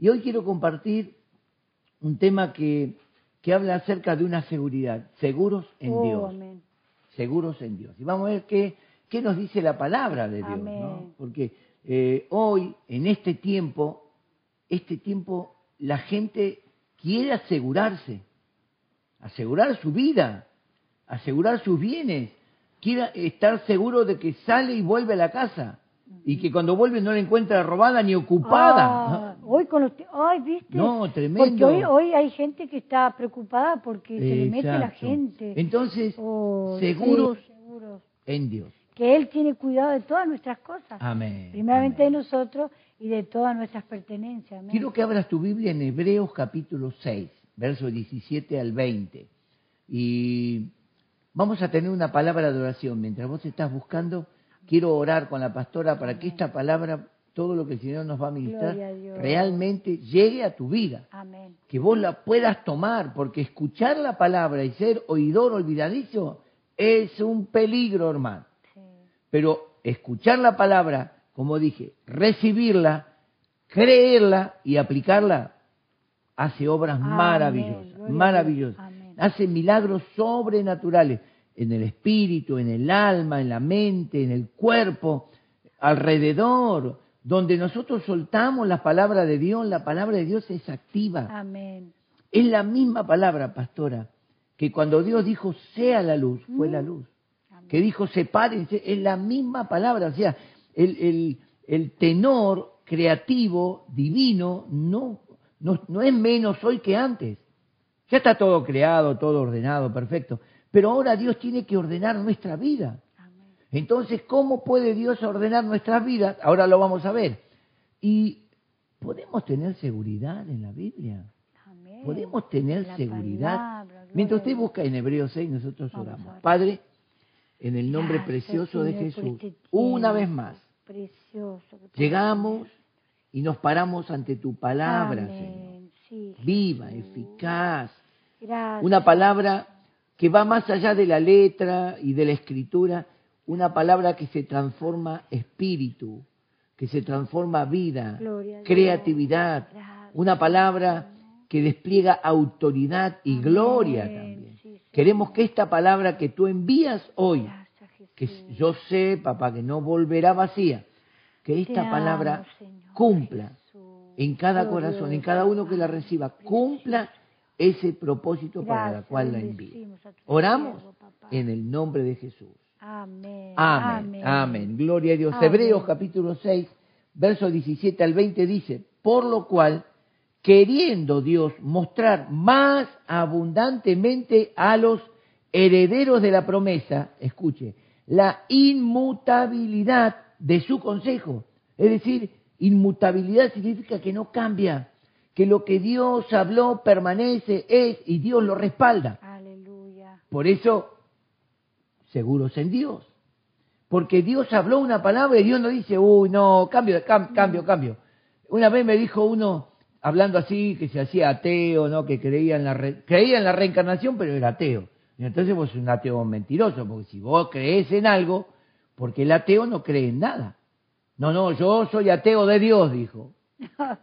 Y hoy quiero compartir un tema que, que habla acerca de una seguridad, seguros en Oh, Dios, amén. seguros en Dios. Y vamos a ver qué, qué nos dice la palabra de Dios, ¿no? Porque eh, hoy, en este tiempo, este tiempo, la gente quiere asegurarse, asegurar su vida, asegurar sus bienes, quiere estar seguro de que sale y vuelve a la casa y que cuando vuelve no la encuentra robada ni ocupada. Ah, hoy con los... Ay, ¿viste? No, Porque tremendo. hoy, hoy hay gente que está preocupada porque se le mete la gente. Entonces, Oh, seguros sí, seguros. en Dios. Que Él tiene cuidado de todas nuestras cosas. Amén. Primeramente amén. de nosotros y de todas nuestras pertenencias. amén. Quiero que abras tu Biblia en Hebreos capítulo 6, versos 17 al 20. Y vamos a tener una palabra de oración. Mientras vos estás buscando, quiero orar con la pastora para que esta palabra, todo lo que el Señor nos va a ministrar, a realmente llegue a tu vida. Amén. Que vos la puedas tomar, porque escuchar la palabra y ser oidor olvidadizo es un peligro, hermano. Sí. Pero escuchar la palabra, como dije, recibirla, creerla y aplicarla, hace obras Amén. maravillosas, Gloria maravillosas. Amén. Hace milagros sobrenaturales en el espíritu, en el alma, en la mente, en el cuerpo, alrededor, donde nosotros soltamos la palabra de Dios, la palabra de Dios es activa. Amén. Es la misma palabra, pastora, que cuando Dios dijo sea la luz, fue la luz. Amén. Que dijo sepárense, es la misma palabra. O sea, el, el- el tenor creativo, divino, no, no, no es menos hoy que antes. Ya está todo creado, todo ordenado, perfecto. Pero ahora Dios tiene que ordenar nuestra vida. Entonces, ¿cómo puede Dios ordenar nuestras vidas? Ahora lo vamos a ver. Y podemos tener seguridad en la Biblia. Amén. Podemos tener La seguridad. palabra, Mientras usted busca en Hebreos 6, nosotros Vamos oramos. Padre, en el nombre Gracias, precioso de Jesús, este una vez más, Precioso. llegamos y nos paramos ante tu palabra, Amén. Señor. Sí, Viva, Jesús. eficaz. Gracias. Una palabra que va más allá de la letra y de la escritura, una palabra que se transforma espíritu, que se transforma vida, Gloria creatividad, Gracias. una palabra que despliega autoridad y Amén. gloria también. Sí, sí. Queremos que esta palabra que tú envías hoy, Gracias, que yo sé, papá, que no volverá vacía, que Te esta amo, palabra Señor cumpla Jesús. en cada corazón, en cada uno que la reciba, cumpla ese propósito para el Gracias, cual la envíe. bendecimos a tu Oramos en el nombre de Jesús. Amén. Amén, amén. Gloria a Dios. Amén. Hebreos capítulo 6, versos 17 al 20 dice, por lo cual, queriendo Dios mostrar más abundantemente a los herederos de la promesa, escuche, la inmutabilidad de su consejo. Es decir, inmutabilidad significa que no cambia, que lo que Dios habló permanece, es y Dios lo respalda. Aleluya. Por eso, seguros en Dios. Porque Dios habló una palabra y Dios no dice, uy, no, cambio, cam- cambio, cambio. Una vez me dijo uno, hablando así, que se hacía ateo, ¿no? Que creía en la, re- creía en la reencarnación, pero era ateo. Y entonces vos sos un ateo mentiroso, porque si vos crees en algo, porque el ateo no cree en nada. No, no, yo soy ateo de Dios, dijo.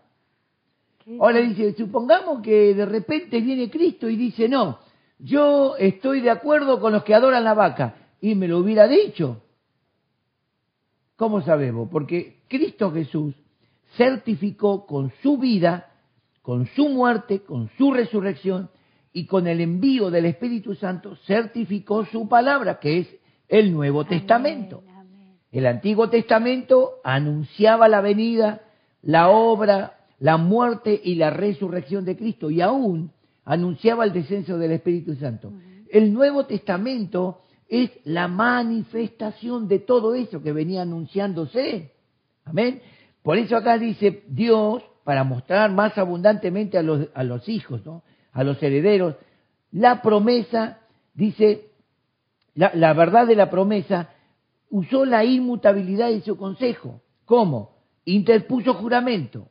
Ahora dice, supongamos que de repente viene Cristo y dice, no, yo estoy de acuerdo con los que adoran la vaca. Y me lo hubiera dicho. ¿Cómo sabemos? Porque Cristo Jesús certificó con su vida, con su muerte, con su resurrección y con el envío del Espíritu Santo, certificó su palabra, que es el Nuevo Testamento. Amén. El Antiguo Testamento anunciaba la venida, la obra, la muerte y la resurrección de Cristo y aún anunciaba el descenso del Espíritu Santo. El Nuevo Testamento es la manifestación de todo eso que venía anunciándose. Amén. Por eso acá dice Dios, para mostrar más abundantemente a los, a los hijos, ¿no? a los herederos, la promesa, dice, la, la verdad de la promesa, usó la inmutabilidad de su consejo. ¿Cómo? Interpuso juramento.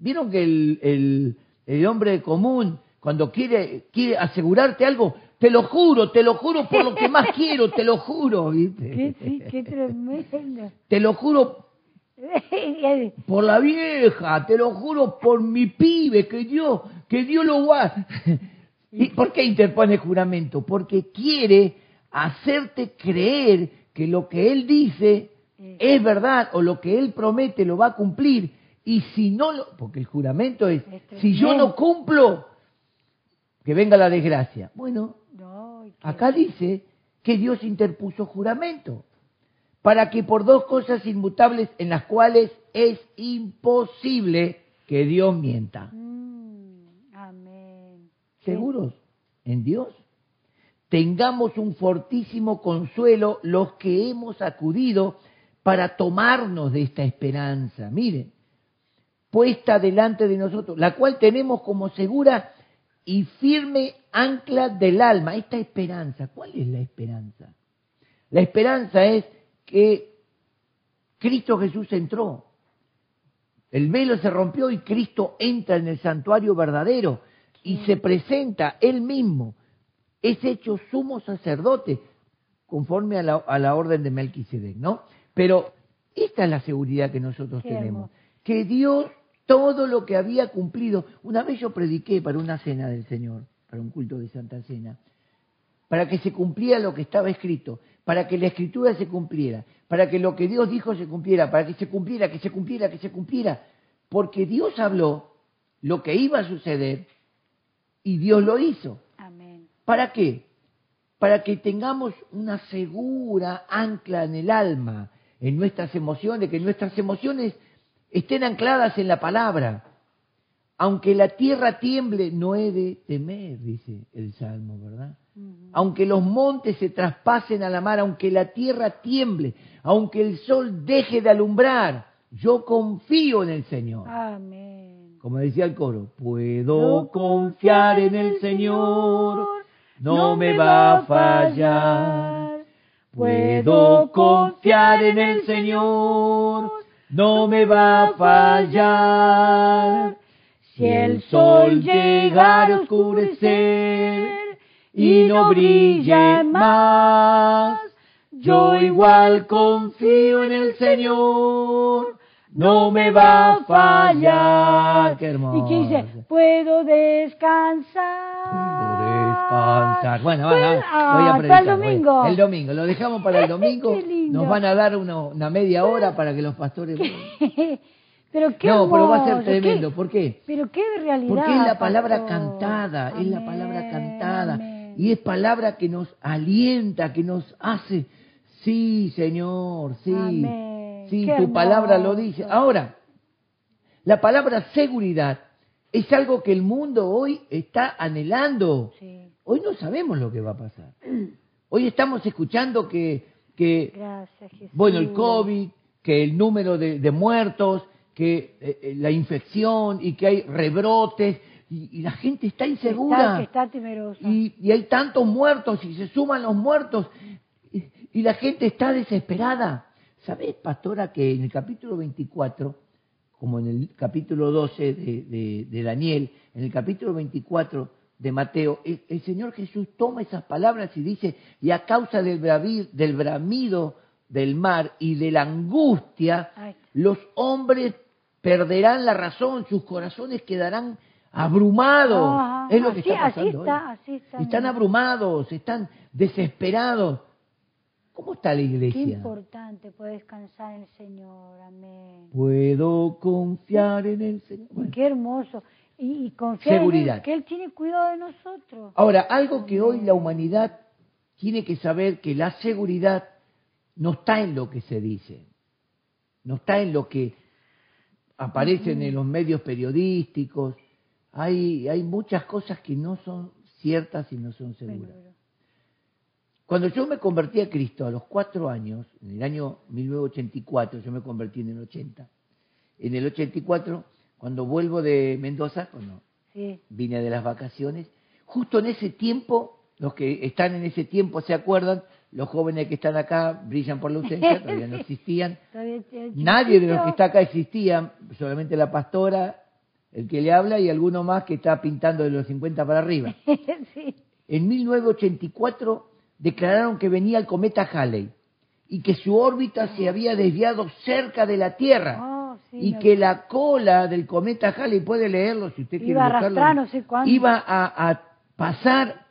¿Vieron que el, el- el hombre común, cuando quiere, quiere asegurarte algo, te lo juro, te lo juro por lo que más quiero, te lo juro, ¿viste? Qué, qué tremendo. Te lo juro por la vieja, te lo juro por mi pibe, que Dios, que Dios lo va. ¿Y por qué interpone juramento? Porque quiere hacerte creer que lo que él dice es verdad o lo que él promete lo va a cumplir. Y si no lo, porque el juramento es, si yo no cumplo, que venga la desgracia. Bueno, acá dice que Dios interpuso juramento para que por dos cosas inmutables en las cuales es imposible que Dios mienta. Mm, amén. ¿Seguros en Dios? Tengamos un fortísimo consuelo los que hemos acudido para tomarnos de esta esperanza. Miren, puesta delante de nosotros, la cual tenemos como segura y firme ancla del alma. Esta esperanza, ¿cuál es la esperanza? La esperanza es que Cristo Jesús entró. El velo se rompió y Cristo entra en el santuario verdadero y se presenta él mismo. Es hecho sumo sacerdote conforme a la, orden de Melquisedec, ¿no? Pero esta es la seguridad que nosotros tenemos. Que Dios todo lo que había cumplido. Una vez yo prediqué para una cena del Señor, para un culto de Santa Cena, para que se cumpliera lo que estaba escrito, para que la escritura se cumpliera, para que lo que Dios dijo se cumpliera, para que se cumpliera, que se cumpliera, que se cumpliera. Porque Dios habló lo que iba a suceder y Dios lo hizo. Amén. ¿Para qué? Para que tengamos una segura ancla en el alma, en nuestras emociones, que nuestras emociones estén ancladas en la palabra. Aunque la tierra tiemble, no he de temer, dice el Salmo, ¿verdad? Aunque los montes se traspasen a la mar, aunque la tierra tiemble, aunque el sol deje de alumbrar, yo confío en el Señor. Amén. Como decía el coro, puedo confiar en el Señor, no me va a fallar. Puedo confiar en el Señor, no me va a fallar. Si el sol llegara a oscurecer y no brilla más, yo igual confío en el Señor, no me va a fallar. Qué hermoso. Y que dice, puedo descansar. Puedo descansar. Bueno, voy a ah, predicar. el domingo. El domingo, lo dejamos para el domingo. Nos van a dar una, media hora para que los pastores... Pero qué no, pero va a ser tremendo. ¿Por qué? Pero qué realidad. Porque es la palabra cantada, es la palabra cantada. Y es palabra que nos alienta, que nos hace, sí, Señor, sí, sí, tu palabra lo dice. Ahora, la palabra seguridad es algo que el mundo hoy está anhelando. Hoy no sabemos lo que va a pasar. Hoy estamos escuchando que, que bueno, el COVID, que el número de, muertos, que eh, eh, la infección y que hay rebrotes y, la gente está insegura. Está, temerosa. Y, y, hay tantos muertos y se suman los muertos y, la gente está desesperada. ¿Sabes, pastora, que en el capítulo 24, como en el capítulo 12 de, de Daniel, en el capítulo 24 de Mateo, el, Señor Jesús toma esas palabras y dice, y a causa del, del bramido del mar y de la angustia, los hombres perderán la razón, sus corazones quedarán abrumados. es lo que está pasando. están abrumados, están desesperados. ¿Cómo está la iglesia? Qué importante poder descansar en el Señor. Amén. Puedo confiar en el Señor. Qué hermoso y, confiar que Él tiene cuidado de nosotros. Ahora, algo que hoy la humanidad tiene que saber que la seguridad no está en lo que se dice, no está en lo que aparece en los medios periodísticos. Hay, hay muchas cosas que no son ciertas y no son seguras. Cuando yo me convertí a Cristo a los cuatro años, en el año 1984, yo me convertí en el 80. En el 84 cuando vuelvo de Mendoza, cuando vine de las vacaciones, justo en ese tiempo, los que están en ese tiempo se acuerdan, los jóvenes que están acá brillan por la ausencia, todavía no existían. Nadie de los que está acá existía, solamente la pastora, el que le habla y alguno más que está pintando de los 50 para arriba. En 1984 declararon que venía el cometa Halley y que su órbita se había desviado cerca de la Tierra. Oh, sí, y que la cola del cometa Halley, puede leerlo si usted quiere Iba a buscarlo, arrastrar no sé iba a, a pasar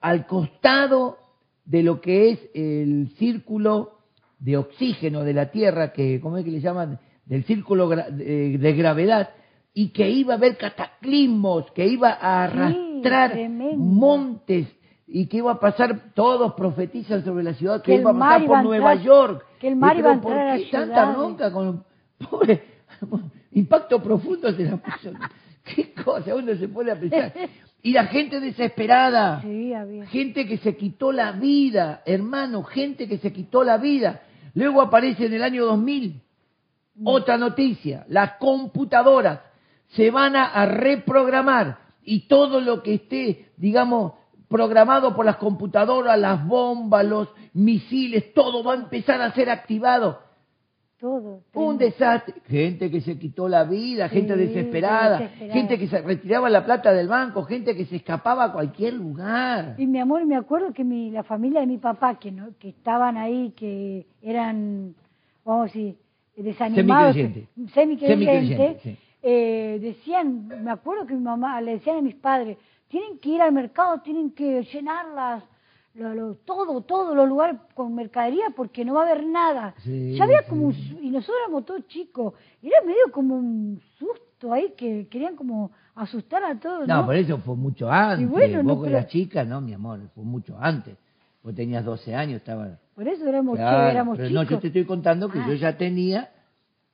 al costado de lo que es el círculo de oxígeno de la Tierra, que ¿cómo es que le llaman? Del círculo de, de gravedad, y que iba a haber cataclismos, que iba a arrastrar montes y que iba a pasar, todos profetizan sobre la ciudad, que, Que iba a pasar por a Nueva York. que el mar iba a ¿por entrar a qué tanta bronca con pobre impacto profundo se la puso. Qué cosa, uno se puede a pensar. Y la gente desesperada, Sí, había. gente que se quitó la vida, hermano, gente que se quitó la vida. Luego aparece en el año 2000 otra noticia, las computadoras se van a reprogramar y todo lo que esté, digamos, programado por las computadoras, las bombas, los misiles, todo va a empezar a ser activado. Todo. Un desastre. Gente que se quitó la vida, gente desesperada, desesperada. gente que se retiraba la plata del banco, gente que se escapaba a cualquier lugar. Y mi amor, me acuerdo que mi, la familia de mi papá, que no, que estaban ahí, que eran, vamos a decir, desanimados, Semicreyente. semicreyentes, sí. eh, decían, me acuerdo que mi mamá le decían a mis padres, tienen que ir al mercado, tienen que llenar las, lo- lo- todo, todos los lugares con mercadería porque no va a haber nada. Sí, ya había como un, y nosotros éramos todos chicos, y era medio como un susto ahí que querían como asustar a todos, No, ¿no? por eso fue mucho antes. Y bueno, Vos no, pero- eras chica, no, mi amor, fue mucho antes. Vos tenías 12 años, estaba... Por eso éramos, Claro, éramos pero chicos. no, yo te estoy contando que Ah. yo ya tenía,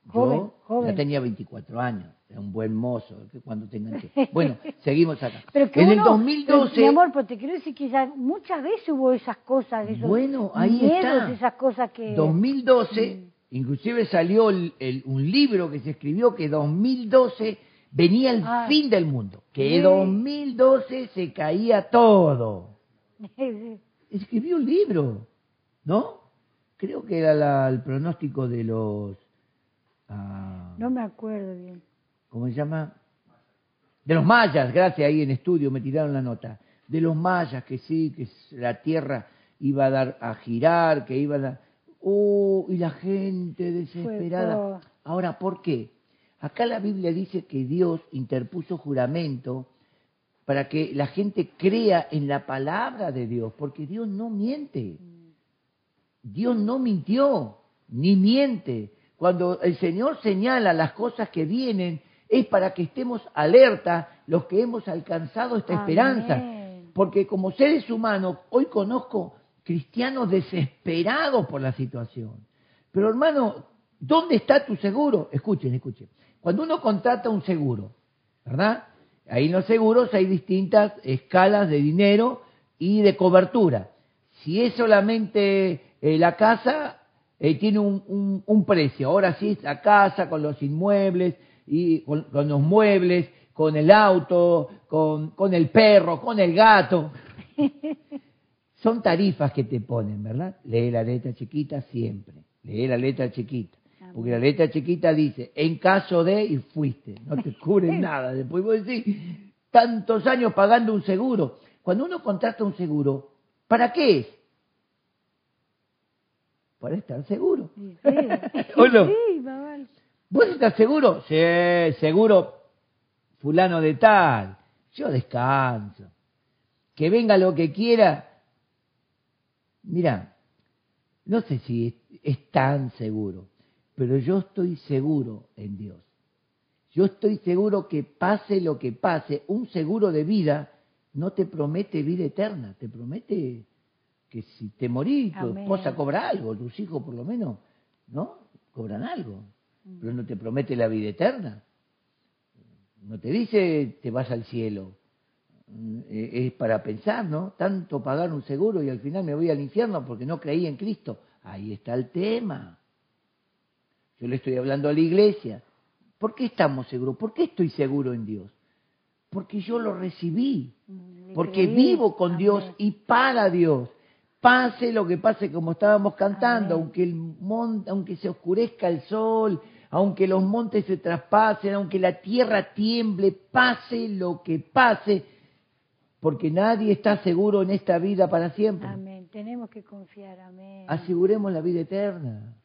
Joven, yo joven. ya tenía 24 años, era un buen mozo, que cuando te enganché. Bueno, seguimos acá. Pero que en el uno- 2012, pero, mi amor, pero te quiero decir que ya muchas veces hubo esas cosas, esos Bueno, ahí miedos, está. esas cosas que... 2012, inclusive salió el- el- un libro que se escribió que 2012 venía el Ah. fin del mundo, que Sí. 2012 se caía todo. Escribió un libro, ¿no? Creo que era la- el pronóstico de los... ah, no me acuerdo bien. ¿Cómo se llama? De los mayas, gracias, ahí en estudio me tiraron la nota. De los mayas, que sí, que la tierra iba a dar a girar, que iba a dar... ¡Oh! Y la gente desesperada. Ahora, ¿por qué? Acá la Biblia dice que Dios interpuso juramento para que la gente crea en la palabra de Dios, porque Dios no miente. Dios no mintió, ni miente. Cuando el Señor señala las cosas que vienen, es para que estemos alerta los que hemos alcanzado esta Amén. esperanza. Porque como seres humanos, hoy conozco cristianos desesperados por la situación. Pero hermano, ¿dónde está tu seguro? Escuchen, escuchen. Cuando uno contrata un seguro, ¿verdad? Ahí en los seguros hay distintas escalas de dinero y de cobertura. Si es solamente eh, la casa, eh, tiene un, un- un precio. Ahora sí es la casa con los inmuebles, y con, con los muebles, con el auto, con, con el perro, con el gato. Son tarifas que te ponen, ¿verdad? Lee la letra chiquita siempre. Lee la letra chiquita. Porque la letra chiquita dice, en caso de, y fuiste. No te cubren nada. Después vos decís, tantos años pagando un seguro. Cuando uno contrata un seguro, ¿para qué es? Para estar seguro. Sí, sí. ¿O no? Sí. ¿Vos estás seguro? Sí, seguro fulano de tal. Yo descanso. Que venga lo que quiera. Mira, no sé si es, es tan seguro, pero yo estoy seguro en Dios. Yo estoy seguro que pase lo que pase, un seguro de vida no te promete vida eterna, te promete que si te morís, tu Amén. esposa cobra algo, tus hijos por lo menos, ¿no? Cobran algo, pero no te promete la vida eterna. No te dice te vas al cielo. Mm, eh, Es para pensar, ¿no? Tanto pagar un seguro y al final me voy al infierno porque no creí en Cristo. Ahí está el tema. Yo le estoy hablando a la iglesia. ¿Por qué estamos seguros? ¿Por qué estoy seguro en Dios? Porque yo lo recibí. Le Porque vivo con Dios y para Dios. Pase lo que pase, como estábamos cantando, Amén. aunque el monte, aunque se oscurezca el sol, aunque los montes se traspasen, aunque la tierra tiemble, pase lo que pase, porque nadie está seguro en esta vida para siempre. Amén. tenemos que confiar, amén. Aseguremos la vida eterna.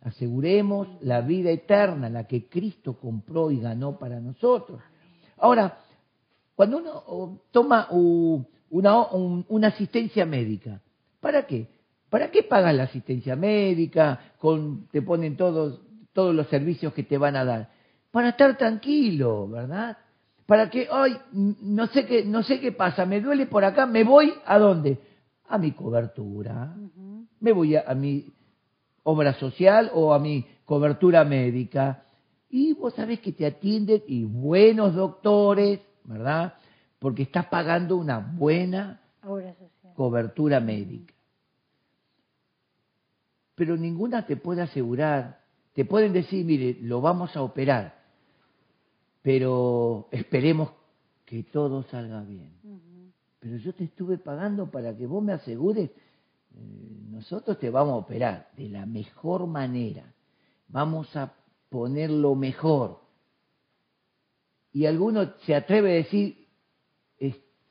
Aseguremos la vida eterna, la que Cristo compró y ganó para nosotros. Ahora, cuando uno oh, toma uh, una, una asistencia médica, ¿para qué? ¿Para qué pagas la asistencia médica? Con, te ponen todos, todos los servicios que te van a dar. Para estar tranquilo, ¿verdad? Para que, ay, no sé qué, no sé qué pasa, me duele por acá, me voy a dónde? A mi cobertura. Me voy a, mi obra social o a mi cobertura médica. Y vos sabés que te atienden y buenos doctores, ¿verdad? Porque estás pagando una buena cobertura médica. Pero ninguna te puede asegurar, te pueden decir, mire, lo vamos a operar, pero esperemos que todo salga bien. Pero yo te estuve pagando para que vos me asegures, eh, nosotros te vamos a operar de la mejor manera, vamos a poner lo mejor. Y alguno se atreve a decir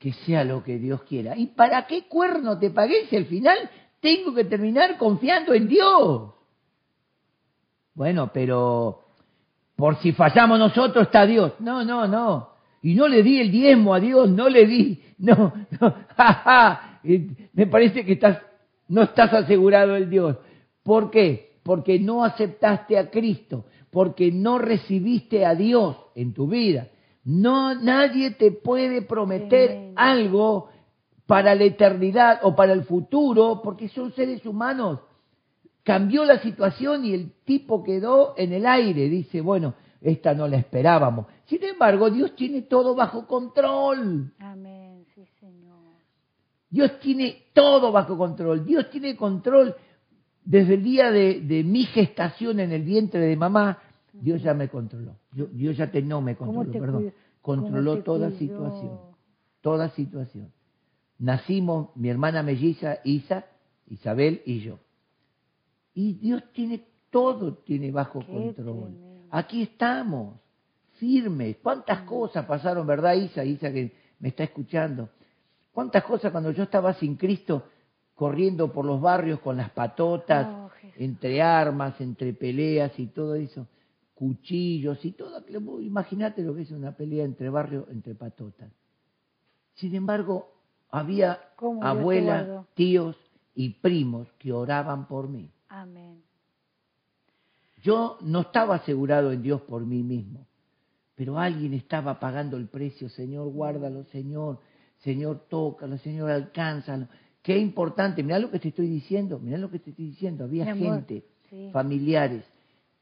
que sea lo que Dios quiera. ¿Y para qué cuerno te pagué si al final tengo que terminar confiando en Dios? Bueno, pero por si fallamos nosotros está Dios. No, no, no. Y no le di el diezmo a Dios, no le di, no, no, Me parece que estás, no estás asegurado el Dios. ¿Por qué? Porque no aceptaste a Cristo, porque no recibiste a Dios en tu vida. No, nadie te puede prometer algo para la eternidad o para el futuro, porque son seres humanos cambió la situación y el tipo quedó en el aire. Dice, bueno, esta no la esperábamos. Sin embargo, Dios tiene todo bajo control. Amén, sí, Señor. Dios tiene todo bajo control. Dios tiene control desde el día de, mi gestación en el vientre de mamá. Dios ya me controló. Dios ya te, no me controló, perdón. Controló toda situación. Toda situación. Nacimos mi hermana melliza Isa, Isabel y yo. Y Dios tiene todo, tiene bajo control. Aquí estamos, firmes. ¿Cuántas cosas pasaron, verdad, Isa? Isa que me está escuchando. ¿Cuántas cosas cuando yo estaba sin Cristo, corriendo por los barrios con las patotas, oh, entre armas, entre peleas y todo eso? Cuchillos y todo. Imagínate lo que es una pelea entre barrios, entre patotas. Sin embargo, había abuelas, tíos y primos que oraban por mí. Amén. Yo no estaba asegurado en Dios por mí mismo, pero alguien estaba pagando el precio. Señor, guárdalo, Señor. Señor, tócalo, Señor, alcánzalo. Qué importante. Mirá lo que te estoy diciendo. Mirá lo que te estoy diciendo. Había gente, familiares,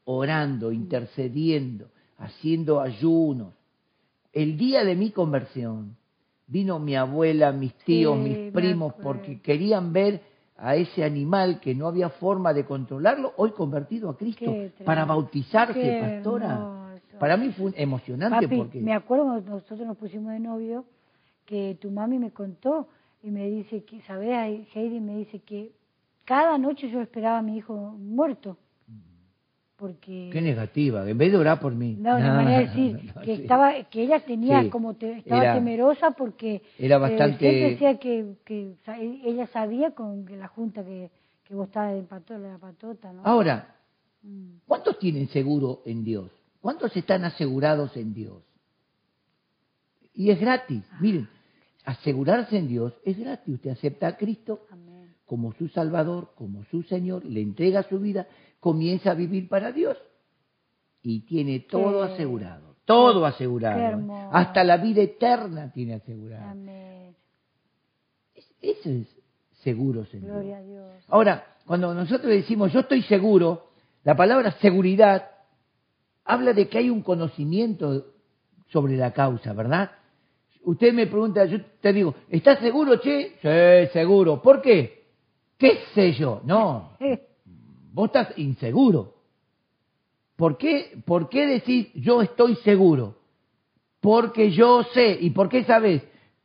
orando, intercediendo, haciendo ayunos. El día de mi conversión vino mi abuela, mis tíos, mis primos, porque querían ver a ese animal que no había forma de controlarlo, hoy convertido a Cristo para bautizarse, pastora. Para mí fue emocionante porque... Me acuerdo cuando nosotros nos pusimos de novio, que tu mami me contó y me dice que, ¿sabes? Heidi me dice que cada noche yo esperaba a mi hijo muerto porque qué negativa en vez de orar por mí no, de manera de decir que estaba que ella tenía como estaba temerosa porque era eh, bastante decía que, que ella sabía con la junta que, que vos estabas de patota, la patota ¿no? ahora mm. cuántos tienen seguro en Dios cuántos están asegurados en Dios y es gratis ah. miren asegurarse en Dios es gratis usted acepta a Cristo como su Salvador como su Señor le entrega su vida comienza a vivir para Dios y tiene todo asegurado, todo asegurado, hasta la vida eterna tiene asegurado. Eso es seguro, Señor. Ahora, cuando nosotros decimos yo estoy seguro, la palabra seguridad habla de que hay un conocimiento sobre la causa, ¿verdad? Usted me pregunta, yo te digo, ¿estás seguro, che? Sí, seguro. ¿Por qué? ¿Qué sé yo? No. Vos estás inseguro. ¿Por qué, ¿Por qué decís yo estoy seguro? Porque yo sé. ¿Y por qué sabes?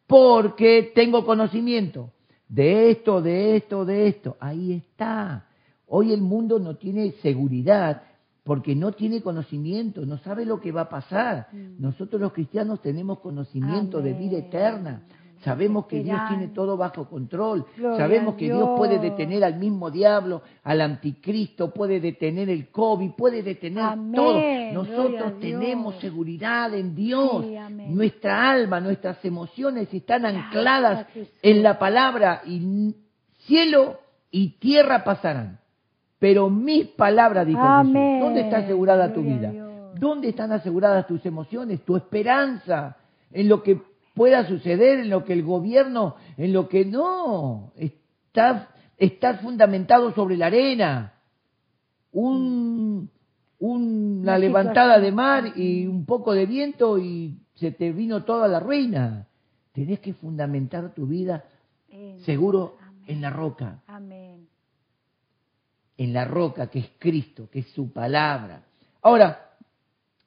Porque tengo conocimiento de esto, de esto, de esto. Ahí está. Hoy el mundo no tiene seguridad porque no tiene conocimiento, no sabe lo que va a pasar. Mm. Nosotros los cristianos tenemos conocimiento de vida eterna. Sabemos que Dios tiene todo bajo control. Gloria Sabemos que Dios puede detener al mismo diablo, al anticristo, puede detener el COVID, puede detener Amén. todo. Nosotros tenemos seguridad en Dios. Sí. Nuestra alma, nuestras emociones están ancladas en la palabra y cielo y tierra pasarán. Pero mis palabras, dijo. Jesús, ¿dónde está asegurada tu Gloria vida? ¿Dónde están aseguradas tus emociones, tu esperanza en lo que pueda suceder, en lo que el gobierno, en lo que no? Está, está fundamentado sobre la arena. Un, una levantada de mar y un poco de viento y se te vino toda la ruina. Tenés que fundamentar tu vida seguro Amén. en la roca Amén. en la roca que es Cristo, que es su palabra. Ahora,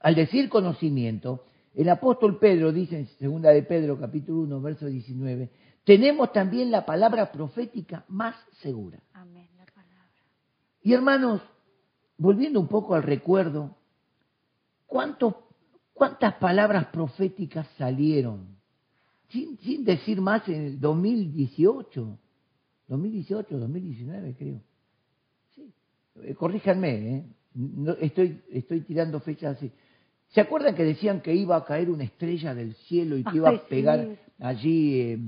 al decir conocimiento, el apóstol Pedro dice en segunda de Pedro capítulo 1 verso 19, tenemos también la palabra profética más segura. Amén. La palabra. Y hermanos, volviendo un poco al recuerdo, ¿cuántos, ¿cuántas palabras proféticas salieron? Sin, sin decir más en el 2018, 2018, 2019 creo. Sí, eh, corríjanme, ¿eh? No, estoy, estoy tirando fechas así. ¿Se acuerdan que decían que iba a caer una estrella del cielo y que iba a pegar allí eh,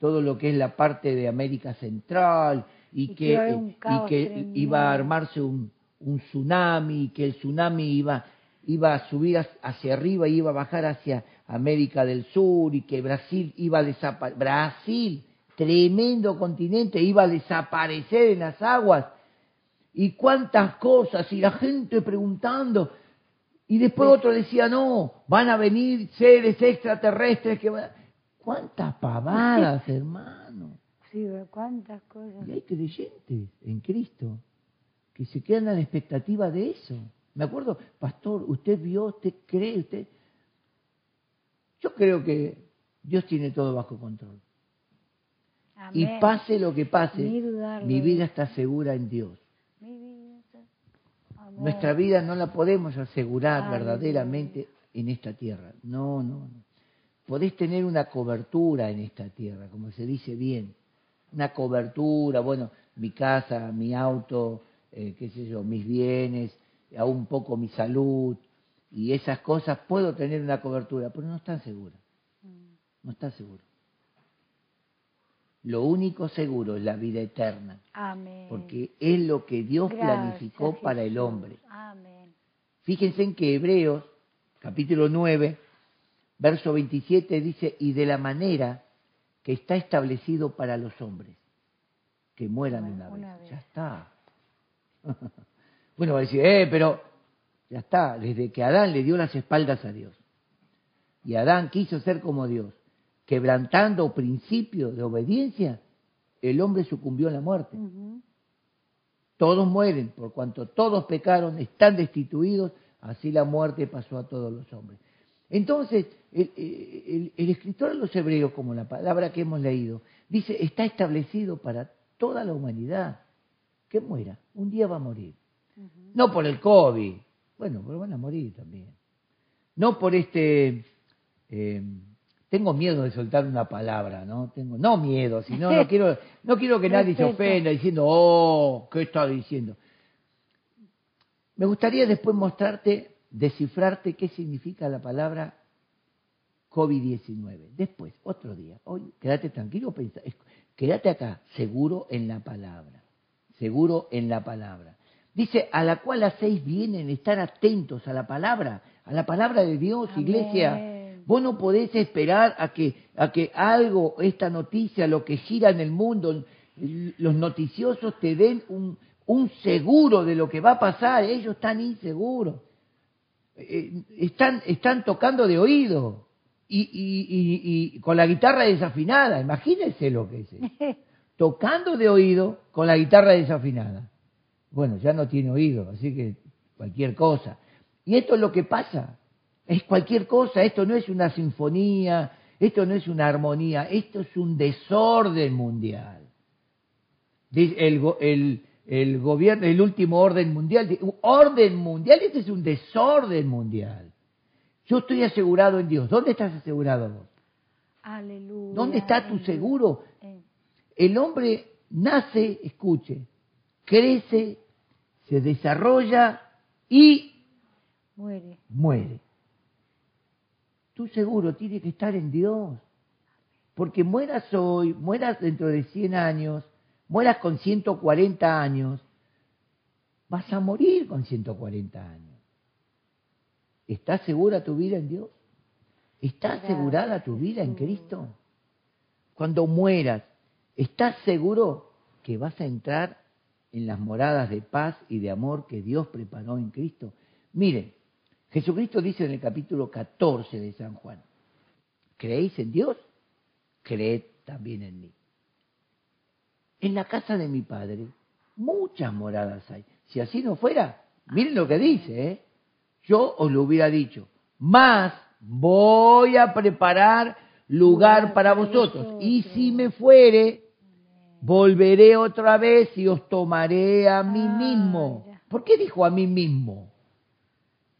todo lo que es la parte de América Central y, Y que y que tremendo. iba a armarse un, un tsunami y que el tsunami iba, iba a subir hacia- hacia arriba y iba a bajar hacia América del Sur y que Brasil iba a desaparecer. Brasil, tremendo continente, iba a desaparecer en las aguas. Y cuántas cosas, y la gente preguntando. Y después otro decía, no, van a venir seres extraterrestres que van... a-". ¿Cuántas pavadas, hermano? Sí, cuántas cosas. Y hay creyentes en Cristo que se quedan a la expectativa de eso. Me acuerdo, pastor, usted vio, usted cree, usted... Yo creo que Dios tiene todo bajo control. Y pase lo que pase, mi vida está segura en Dios. Mi vida está- Amén. Nuestra vida no la podemos asegurar verdaderamente en esta tierra. No, no, no. Podés tener una cobertura en esta tierra, como se dice bien. Una cobertura, bueno, mi casa, mi auto, eh, qué sé yo, mis bienes, aún un poco mi salud y esas cosas, puedo tener una cobertura, pero no está segura. No está seguro. Lo único seguro es la vida eterna, Amén. porque es lo que Dios Gracias, planificó para el hombre. Amén. Fíjense en que Hebreos, capítulo 9, verso 27 dice, y de la manera que está establecido para los hombres, que mueran Bueno, una vez. una vez. Ya está. bueno, va a decir, eh, pero ya está, desde que Adán le dio las espaldas a Dios, y Adán quiso ser como Dios, quebrantando principio de obediencia, el hombre sucumbió a la muerte. Todos mueren, por cuanto todos pecaron, están destituidos, así la muerte pasó a todos los hombres. Entonces, el, el- el escritor de los hebreos, como la palabra que hemos leído, dice, está establecido para toda la humanidad que muera, un día va a morir. No por el COVID, bueno, pero van a morir también. No por este... eh, tengo miedo de soltar una palabra, ¿no? Tengo, no miedo, sino no quiero, no quiero que nadie se ofenda diciendo, oh, ¿qué está diciendo? Me gustaría después mostrarte, descifrarte qué significa la palabra COVID-19. Después, otro día. Hoy, quédate tranquilo, pensa- quédate acá, seguro en la palabra. Seguro en la palabra. Dice, a la cual hacéis bien en estar atentos a la palabra, a la palabra de Dios, Amén. iglesia. Vos no podés esperar a que, a que algo, esta noticia, lo que gira en el mundo, los noticiosos te den un, un seguro de lo que va a pasar. Ellos están inseguros. Eh, están, están tocando de oído y, y- y- y con la guitarra desafinada. Imagínense lo que es. eso. Tocando de oído con la guitarra desafinada. Bueno, ya no tiene oído, así que cualquier cosa. Y esto es lo que pasa. Es cualquier cosa. Esto no es una sinfonía, esto no es una armonía, esto es un desorden mundial. El, el, el gobierno, el último orden mundial, di- orden mundial, este es un desorden mundial. Yo estoy asegurado en Dios. ¿Dónde estás asegurado vos? Aleluya. ¿Dónde está tu seguro? en- El hombre nace, escuche, crece, se desarrolla y muere. muere. Tu seguro tiene que estar en Dios. Porque mueras hoy, mueras dentro de 100 años, mueras con 140 años, vas a morir con 140 años. ¿Estás segura tu vida en Dios? ¿Está Gracias, asegurada tu vida en. Cristo? Cuando mueras, ¿estás seguro que vas a entrar en las moradas de paz y de amor que Dios preparó en Cristo? Miren, Jesucristo dice en el capítulo 14 de San Juan, ¿creéis en Dios? Creed también en mí. En la casa de mi Padre muchas moradas hay. Si así no fuera, miren lo que dice, ¿eh? yo os lo hubiera dicho, más voy a preparar lugar para vosotros. Y si me fuere, volveré otra vez y os tomaré a mí Ah, mismo. ¿Por qué dijo a mí mismo?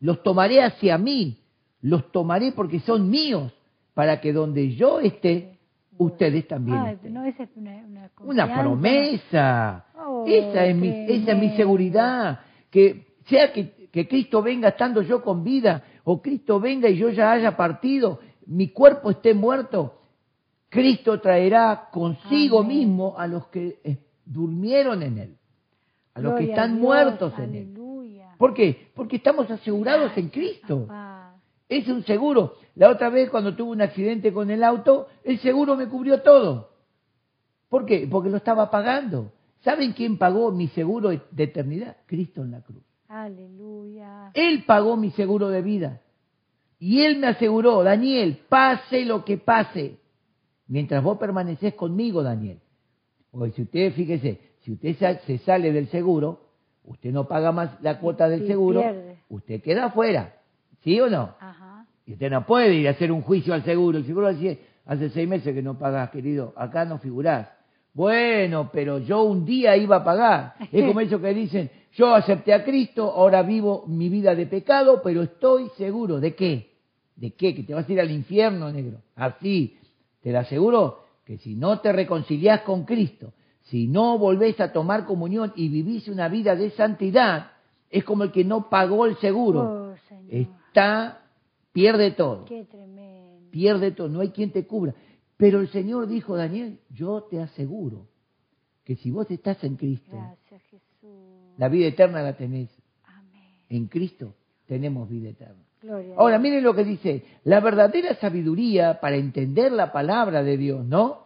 Los tomaré hacia mí, los tomaré porque son míos, para que donde yo esté, ustedes también Ay, estén. no, esa es una, una, promesa. Oh, esa, es mi, esa es mi seguridad. Que sea que, que Cristo venga estando yo con vida, o Cristo venga y yo ya haya partido, mi cuerpo esté muerto, Cristo traerá consigo Amén. mismo a los que durmieron en Él, a los que están Dios, muertos en Él. ¿Por qué? Porque estamos asegurados en Cristo. Papá. Es un seguro. La otra vez cuando tuve un accidente con el auto, el seguro me cubrió todo. ¿Por qué? Porque lo estaba pagando. ¿Saben quién pagó mi seguro de eternidad? Cristo en la cruz. Aleluya. Él pagó mi seguro de vida. Y Él me aseguró, Daniel, pase lo que pase, mientras vos permanecés conmigo, Daniel. Porque si usted, fíjese, si usted se sale del seguro, usted no paga más la cuota del Sí, seguro, pierde. usted queda afuera. ¿Sí o no? Ajá. Y usted no puede ir a hacer un juicio al seguro. El seguro dice, hace seis meses que no pagás, querido. Acá no figurás. Bueno, pero yo un día iba a pagar. Es como eso que dicen, yo acepté a Cristo, ahora vivo mi vida de pecado, pero estoy seguro. ¿De qué? ¿De qué? Que te vas a ir al infierno, negro. Así, te lo aseguro que si no te reconciliás con Cristo, si no volvés a tomar comunión y vivís una vida de santidad, es como el que no pagó el seguro Oh, está, pierde todo, Qué tremendo. pierde todo, no hay quien te cubra. Pero el Señor dijo, Daniel, yo te aseguro que si vos estás en Cristo, Gracias, Jesús. la vida eterna la tenés. Amén. En Cristo tenemos vida eterna. Gloria Ahora, miren lo que dice, la verdadera sabiduría para entender la palabra de Dios, ¿no?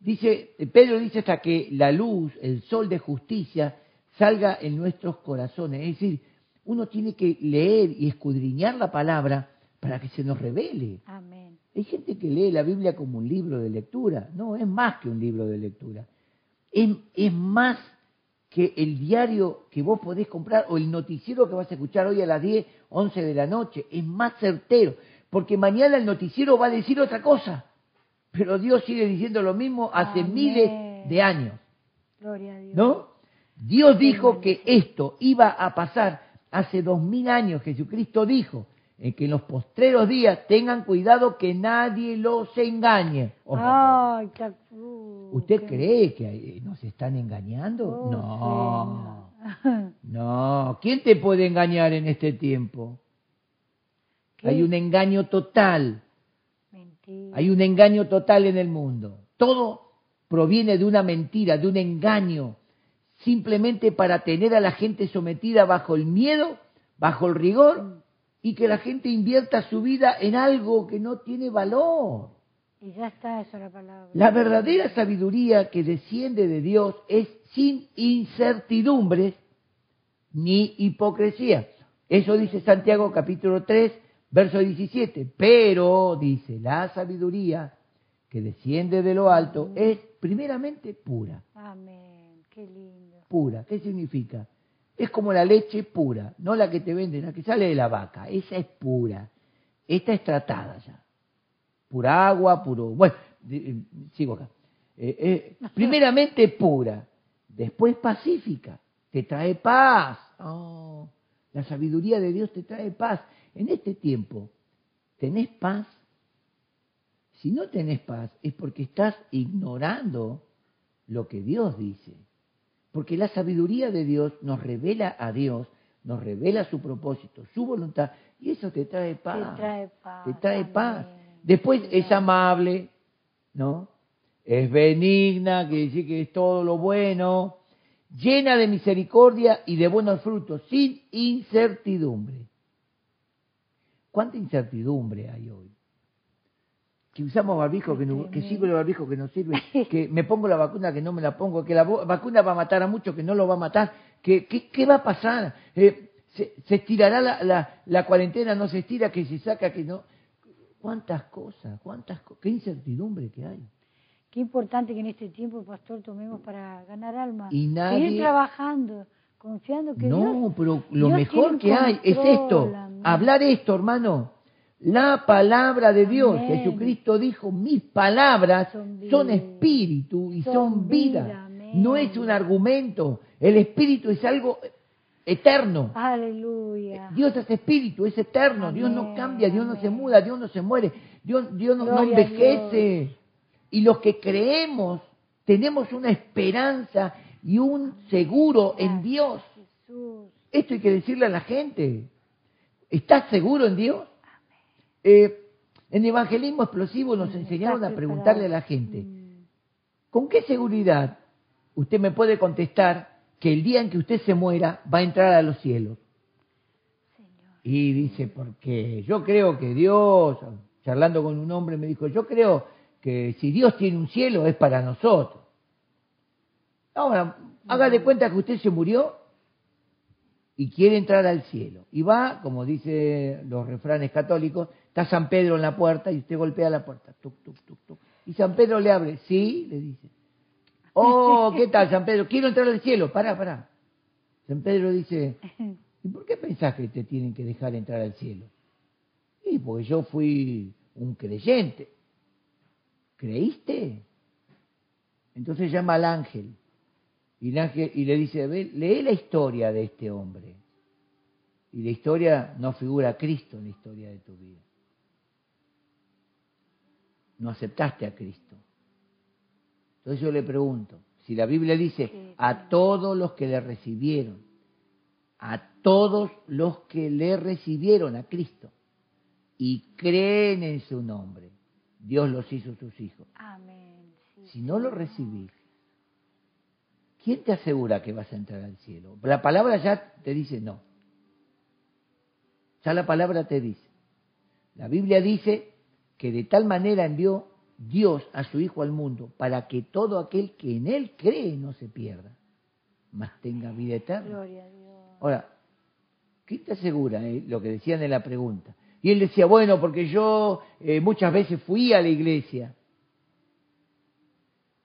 Dice, Pedro dice hasta que la luz, el sol de justicia, salga en nuestros corazones. Es decir, uno tiene que leer y escudriñar la palabra para que se nos revele. Amén. Hay gente que lee la Biblia como un libro de lectura. No, es más que un libro de lectura. Es, es más que el diario que vos podés comprar o el noticiero que vas a escuchar hoy a las 10, 11 de la noche. Es más certero, porque mañana el noticiero va a decir otra cosa. Pero Dios sigue diciendo lo mismo hace Amén. miles de años. Gloria a Dios. ¿No? Dios dijo que esto iba a pasar hace dos mil años. Jesucristo dijo en que en los postreros días tengan cuidado que nadie los engañe. Oh, Ay, ¿Usted cree que eh, nos están engañando? Oh, no, no. ¿Quién te puede engañar en este tiempo? ¿Qué? Hay un engaño total. Hay un engaño total en el mundo. Todo proviene de una mentira, de un engaño, simplemente para tener a la gente sometida bajo el miedo, bajo el rigor, y que la gente invierta su vida en algo que no tiene valor. Y ya está eso la palabra. La verdadera sabiduría que desciende de Dios es sin incertidumbres ni hipocresía. Eso dice Santiago capítulo 3, verso 17. Pero, dice, la sabiduría que desciende de lo alto es primeramente pura. Amén. Qué lindo. Pura. ¿Qué significa? Es como la leche pura, no la que te venden, la que sale de la vaca. Esa es pura. Esta es tratada ya. Pura agua, puro... Bueno, eh, sigo acá. Eh, eh, primeramente pura, después pacífica, te trae paz. Oh, la sabiduría de Dios te trae paz. En este tiempo, ¿tenés paz? Si no tenés paz es porque estás ignorando lo que Dios dice. Porque la sabiduría de Dios nos revela a Dios, nos revela su propósito, su voluntad, y eso te trae paz. Te trae paz. Te trae paz. Después es amable, ¿no? Es benigna, que dice que es todo lo bueno, llena de misericordia y de buenos frutos, sin incertidumbre. ¿Cuánta incertidumbre hay hoy? Que usamos barbijo, que, no, que sigo el barbijo que no sirve, que me pongo la vacuna que no me la pongo, que la vacuna va a matar a muchos, que no lo va a matar, que, que- ¿qué va a pasar? Eh, se, se estirará la, la, la cuarentena, no se estira, que se saca, que no. ¿Cuántas cosas? ¿Cuántas co- ¿Qué incertidumbre que hay? Qué importante que en este tiempo, pastor, tomemos para ganar alma. Y nadie- Seguir trabajando, confiando que No, Dios... pero lo Dios mejor que hay es esto, hablar esto, hermano. La palabra de Dios, Amén. Jesucristo dijo, mis palabras Son espíritu y Son son vida. No es un argumento, el espíritu es algo eterno. Aleluya. Dios es espíritu, es eterno, Dios no cambia, Dios no se muda, Dios no se muere, Dios, Dios no, envejece. Y los que creemos tenemos una esperanza y un seguro en Dios. Esto hay que decirle a la gente. ¿Estás seguro en Dios? Eh, en evangelismo explosivo nos enseñaron a preguntarle a la gente, Mm. ¿con qué seguridad usted me puede contestar que el día en que usted se muera va a entrar a los cielos? Y dice, porque yo creo que Dios, charlando con un hombre, me dijo, yo creo que si Dios tiene un cielo es para nosotros. Ahora, haga de cuenta que usted se murió y quiere entrar al cielo. Y va, como dice los refranes católicos, está San Pedro en la puerta y usted golpea la puerta. Tuc, tuc, tuc, tuc. Y San Pedro le abre, sí, le dice. Oh, ¿qué tal, San Pedro? Quiero entrar al cielo. Pará, pará. San Pedro dice, ¿y por qué pensás que te tienen que dejar entrar al cielo? Y porque yo fui un creyente. ¿Creíste? Entonces llama al ángel. Y, el ángel, y le dice, "Ve, lee la historia de este hombre. Y la historia no figura a Cristo en la historia de tu vida. No aceptaste a Cristo. Entonces yo le pregunto, si la Biblia dice, a todos los que le recibieron, a todos los que le recibieron a Cristo y creen en su nombre, Dios los hizo sus hijos. Amén. Sí. Si no lo recibís, ¿quién te asegura que vas a entrar al cielo? La palabra ya te dice no. Ya la palabra te dice. La Biblia dice que de tal manera envió Dios a su Hijo al mundo para que todo aquel que en Él cree no se pierda, mas tenga vida eterna. Gloria a Dios. Ahora, ¿quién te asegura eh, lo que decían en la pregunta? Y él decía, bueno, porque yo eh, muchas veces fui a la iglesia.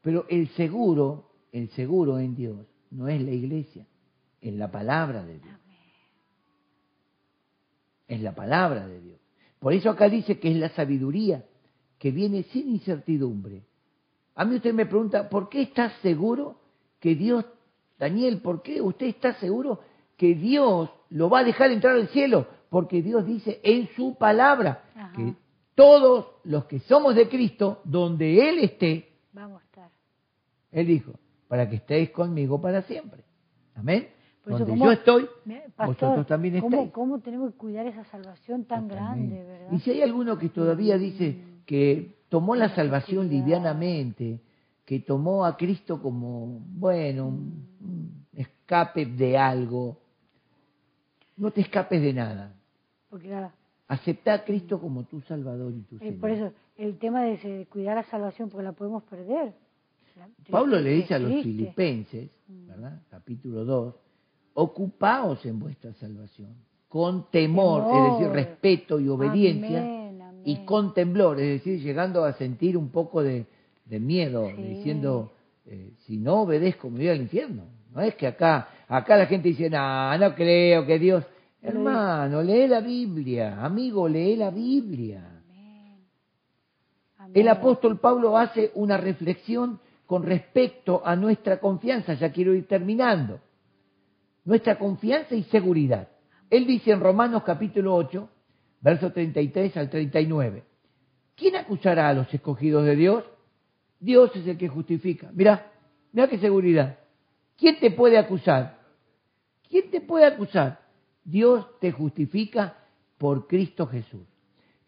Pero el seguro, el seguro en Dios no es la iglesia, es la palabra de Dios. Es la palabra de Dios. Por eso acá dice que es la sabiduría que viene sin incertidumbre. A mí usted me pregunta, ¿por qué estás seguro que Dios, Daniel, ¿por qué usted está seguro que Dios lo va a dejar entrar al cielo? Porque Dios dice en su palabra Ajá. que todos los que somos de Cristo, donde Él esté, Vamos a estar. Él dijo, para que estéis conmigo para siempre. Amén. Por Donde ¿cómo- yo estoy, vosotros también ¿cómo, estáis. ¿Cómo tenemos que cuidar esa salvación tan grande, verdad? Y si hay alguno que todavía dice que tomó la salvación livianamente, que tomó a Cristo como, bueno, un, escape de algo, no te escapes de nada. Porque la- Acepta a Cristo como tu Salvador y tu Señor. por eso, el tema de cuidar la salvación, porque la podemos perder. Pablo le dice a los filipenses, ¿verdad? Capítulo 2, ocupaos en vuestra salvación, con temor, es decir, respeto y obediencia, Amén, amén. y con temblor, es decir, llegando a sentir un poco de, de miedo, Sí. diciendo, eh, si no obedezco me voy al infierno. No es que acá, acá la gente dice, no, no creo que Dios... Hermano, lee la Biblia, amigo, lee la Biblia. Amén. El apóstol Pablo hace una reflexión con respecto a nuestra confianza, ya quiero ir terminando. Nuestra confianza y seguridad. Él dice en Romanos capítulo 8, versos 33 al 39, ¿quién acusará a los escogidos de Dios? Dios es el que justifica. Mira, mira qué seguridad. ¿Quién te puede acusar? ¿Quién te puede acusar? Dios te justifica por Cristo Jesús.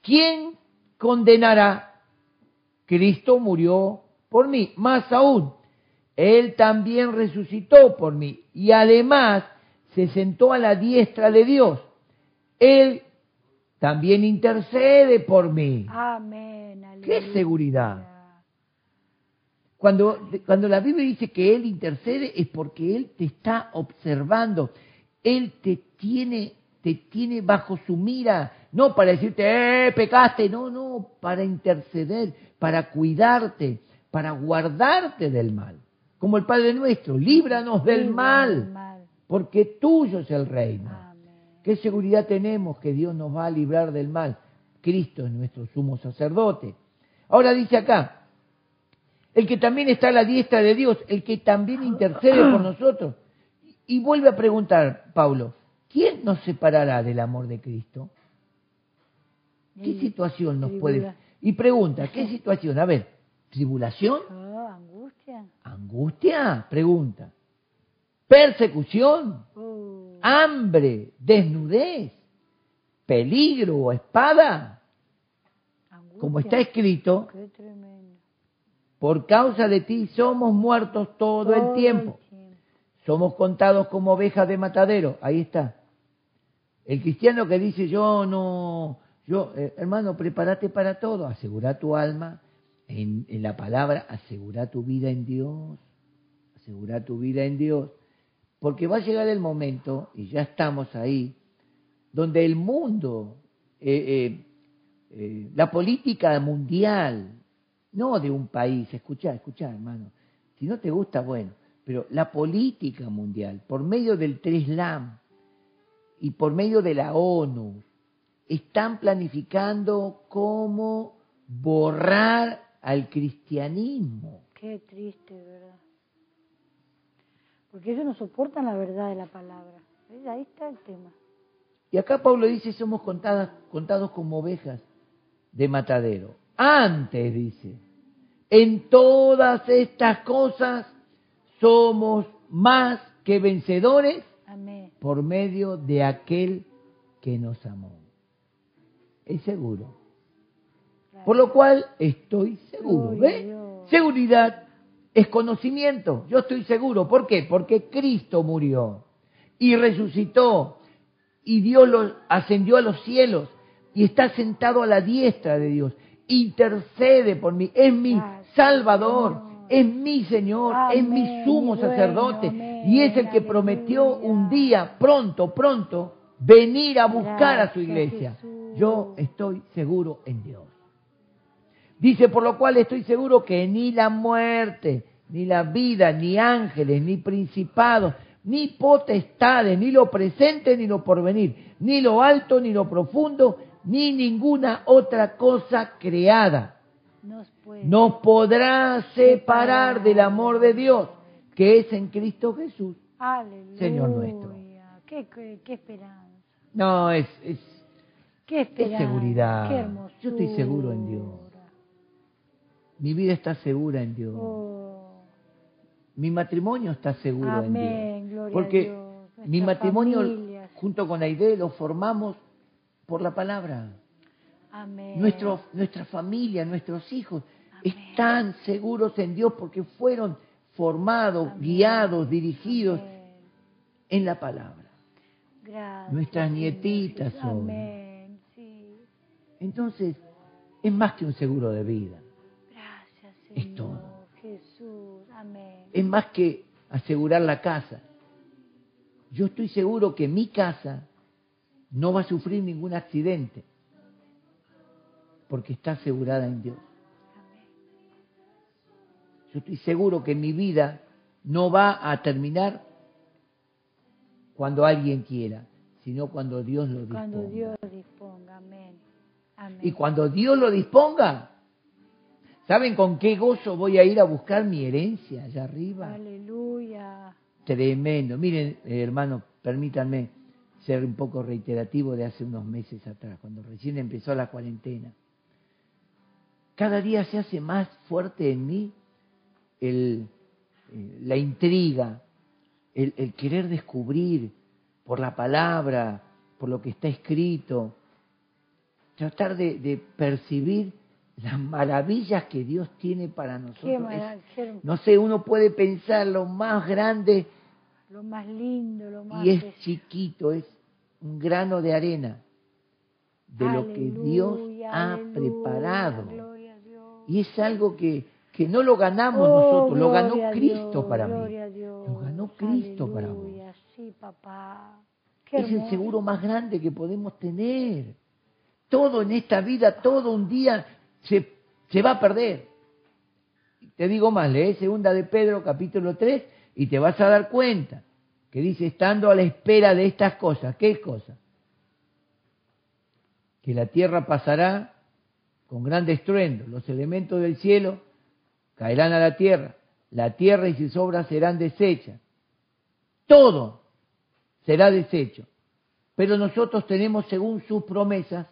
¿Quién condenará? Cristo murió por mí. Más aún, Él también resucitó por mí. Y además se sentó a la diestra de Dios. Él también intercede por mí. Amén. ¿Qué seguridad? Cuando, cuando la Biblia dice que Él intercede es porque Él te está observando. Él te tiene, te tiene bajo su mira. No para decirte, eh, pecaste. No, no, para interceder, para cuidarte, para guardarte del mal. Como el Padre nuestro, líbranos del mal, porque tuyo es el reino. ¿Qué seguridad tenemos que Dios nos va a librar del mal? Cristo es nuestro sumo sacerdote. Ahora dice acá, el que también está a la diestra de Dios, el que también intercede por nosotros. Y vuelve a preguntar, Pablo, ¿quién nos separará del amor de Cristo? ¿Qué situación nos puede... Y pregunta, ¿qué situación? A ver, ¿tribulación? Oh, angustia. ¿Angustia? Pregunta. ¿Persecución? Oh. ¿Hambre? ¿Desnudez? ¿Peligro o espada? Como está escrito, Qué por causa de ti somos muertos todo, el tiempo. Somos contados como ovejas de matadero. Ahí está. El cristiano que dice yo no, yo, eh, hermano, prepárate para todo, asegura tu alma en, la palabra, asegura tu vida en Dios, asegura tu vida en Dios, porque va a llegar el momento, y ya estamos ahí, donde el mundo, eh, eh, eh, la política mundial, no de un país, escucha, escucha, hermano, si no te gusta, bueno, pero la política mundial, por medio del Treslam y por medio de la ONU, están planificando cómo borrar al cristianismo. Qué triste, ¿verdad? Porque ellos no soportan la verdad de la palabra. Ahí está el tema. Y acá Pablo dice, somos contadas, contados como ovejas de matadero. Antes, dice, en todas estas cosas somos más que vencedores Amén. por medio de aquel que nos amó. Es seguro. Por lo cual estoy seguro. Dios. Seguridad es conocimiento. Yo estoy seguro. ¿Por qué? Porque Cristo murió y resucitó y Dios lo ascendió a los cielos y está sentado a la diestra de Dios. Intercede por mí. Es mi Salvador. Es mi Señor. Es mi sumo bueno, sacerdote. amén, Y es el que prometió un día, pronto, pronto, venir a buscar a su iglesia. Jesús. Yo estoy seguro en Dios. Dice, por lo cual estoy seguro que ni la muerte, ni la vida, ni ángeles, ni principados, ni potestades, ni lo presente, ni lo porvenir, ni lo alto, ni lo profundo, ni ninguna otra cosa creada Nos puede. nos podrá separar del amor de Dios que es en Cristo Jesús. Aleluya. Señor nuestro. Qué, qué, qué esperanza. No, es, es Qué esperanza. seguridad. Qué. Yo estoy seguro en Dios. Mi vida está segura en Dios. Oh, Mi matrimonio está seguro en Dios. gloria Porque a Dios. mi matrimonio junto con Aide lo formamos por la palabra. Amén. Nuestro, nuestra familia, nuestros hijos Amén. están seguros en Dios porque fueron formados, Amén. guiados, dirigidos en la palabra. Gracias. Nuestras nietitas son. Sí. Entonces, es más que un seguro de vida. Es todo. Jesús. Amén. Es más que asegurar la casa. Yo estoy seguro que mi casa no va a sufrir ningún accidente porque está asegurada en Dios. Yo estoy seguro que mi vida no va a terminar cuando alguien quiera, sino cuando Dios lo disponga. Cuando Dios disponga. Amén. Amén. Y cuando Dios lo disponga, ¿saben con qué gozo voy a ir a buscar mi herencia allá arriba? Aleluya. Tremendo. Miren, eh, hermanos, permítanme ser un poco reiterativo de hace unos meses atrás, cuando recién empezó la cuarentena. cada día se hace más fuerte en mí el, eh, la intriga, el, el querer descubrir por la palabra, por lo que está escrito, tratar de, de percibir las maravillas que Dios tiene para nosotros. Es- no sé, uno puede pensar lo más grande lo más lindo, lo más y es chiquito, es un grano de arena de lo que Dios ha aleluya, preparado. Y es algo que, que no lo ganamos Oh, nosotros, lo ganó Cristo Dios, para mí. Dios. Lo ganó Cristo para. Aleluya, Sí, papá. Es el seguro más grande que podemos tener. Todo en esta vida, todo un día se, va a perder. Te digo más, lee segunda de Pedro capítulo 3 y te vas a dar cuenta que dice, estando a la espera de estas cosas, ¿qué cosa? Que la tierra pasará con gran estruendo, los elementos del cielo caerán a la tierra, la tierra y sus obras serán deshechas. Todo será deshecho. Pero nosotros tenemos, según sus promesas.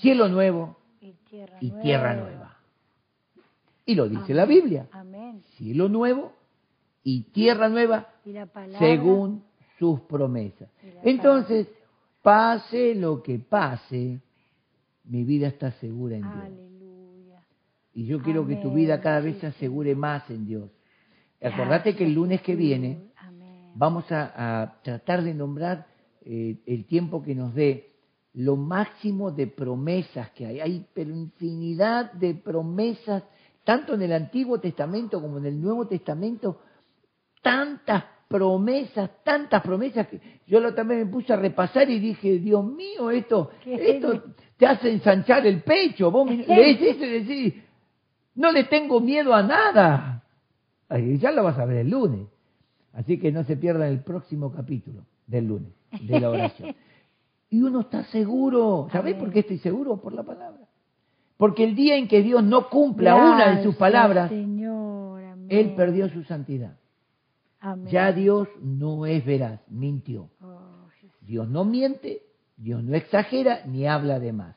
Cielo nuevo Y tierra y nueva. tierra nueva. Y lo dice Amén. la Biblia. Amén. Cielo nuevo y tierra nueva Y la palabra. según sus promesas. Entonces, pase lo que pase, mi vida está segura en Dios. Aleluya. Y yo quiero que tu vida cada vez se asegure más en Dios. Acordate que el lunes que viene vamos a, a tratar de nombrar eh, el tiempo que nos dé lo máximo de promesas que hay. Hay pero infinidad de promesas, tanto en el Antiguo Testamento como en el Nuevo Testamento, tantas promesas, tantas promesas que yo lo también me puse a repasar y dije, Dios mío, esto, esto te hace ensanchar el pecho. Vos lees eso y decís, no le tengo miedo a nada. Ay, ya lo vas a ver el lunes. Así que no se pierdan el próximo capítulo del lunes, de la oración. Y uno está seguro. ¿Sabés Amén. por qué estoy seguro? Por la palabra. Porque el día en que Dios no cumpla una de sus palabras, Señor. Él perdió su santidad. Amén. Ya Dios no es veraz, mintió. Oh. Dios no miente, Dios no exagera ni habla de más.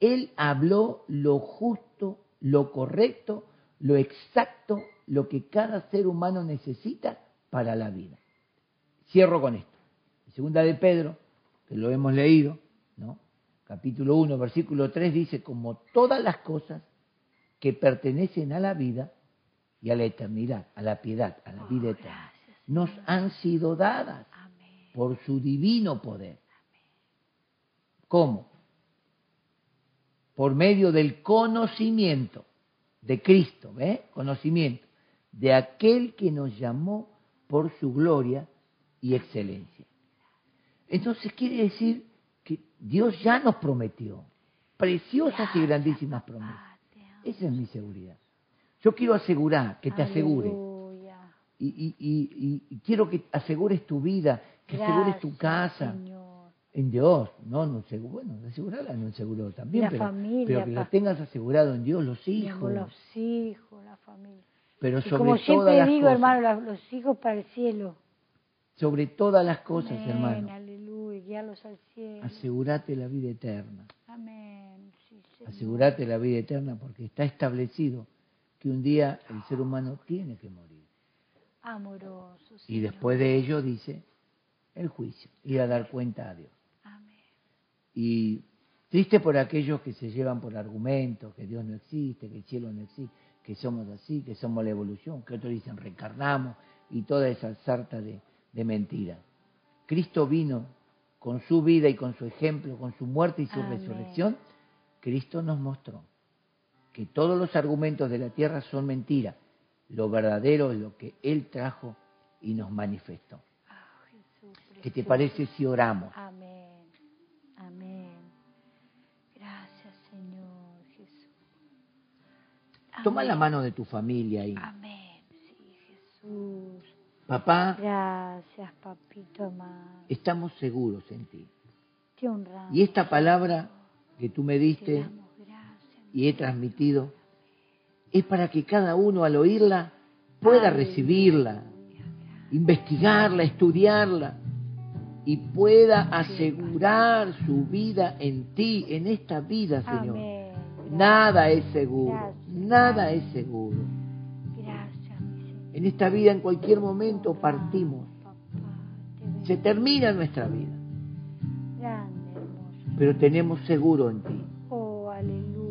Él habló lo justo, lo correcto, lo exacto, lo que cada ser humano necesita para la vida. Cierro con esto. Segunda de Pedro, que lo hemos leído, ¿no? Capítulo 1, versículo 3 dice, como todas las cosas que pertenecen a la vida y a la eternidad, a la piedad, a la vida eterna, gracias, nos han sido dadas por su divino poder. ¿Cómo? Por medio del conocimiento de Cristo, ¿ve? Conocimiento de aquel que nos llamó por su gloria y excelencia. Entonces quiere decir que Dios ya nos prometió preciosas y grandísimas promesas. Esa es mi seguridad. Yo quiero asegurar, que te asegure. Y, y- y- y- y quiero que asegures tu vida, que asegures tu casa Señor. en Dios. No, no bueno, asegurarla no seguro también, La pero, familia, pero que la tengas asegurado en Dios, los hijos. los hijos, la familia. Pero sobre como todas siempre las digo, cosas, hermano, los hijos para el cielo. sobre todas las cosas, Amén, hermano, guíalos al cielo. asegurate la vida eterna. Amén. Sí, Señor. Asegurate la vida eterna porque está establecido que un día el ser humano tiene que morir. Amoroso. Y después de ello dice el juicio, ir a dar cuenta a Dios. Amén. Y triste por aquellos que se llevan por argumentos, que Dios no existe, que el cielo no existe, que somos así, que somos la evolución, que otros dicen reencarnamos y toda esa sarta de, de mentiras. Cristo vino con su vida y con su ejemplo, con su muerte y su Amén. resurrección. Cristo nos mostró que todos los argumentos de la tierra son mentiras. Lo verdadero es lo que Él trajo y nos manifestó. Jesús, ¿Qué te parece si oramos? Amén. Amén. Gracias, Señor Jesús. Toma la mano de tu familia y Amén. Sí, Jesús. Papá, Gracias, papito amado. estamos seguros en ti. Te honramos. Y esta palabra que tú me Te diste damos gracias. y he transmitido es para que cada uno al oírla pueda recibirla, investigarla, estudiarla y pueda asegurar su vida en ti, en esta vida, Señor. Amén. Nada es seguro, nada es seguro. En esta vida en cualquier momento partimos. Se termina nuestra vida, pero tenemos seguro en ti,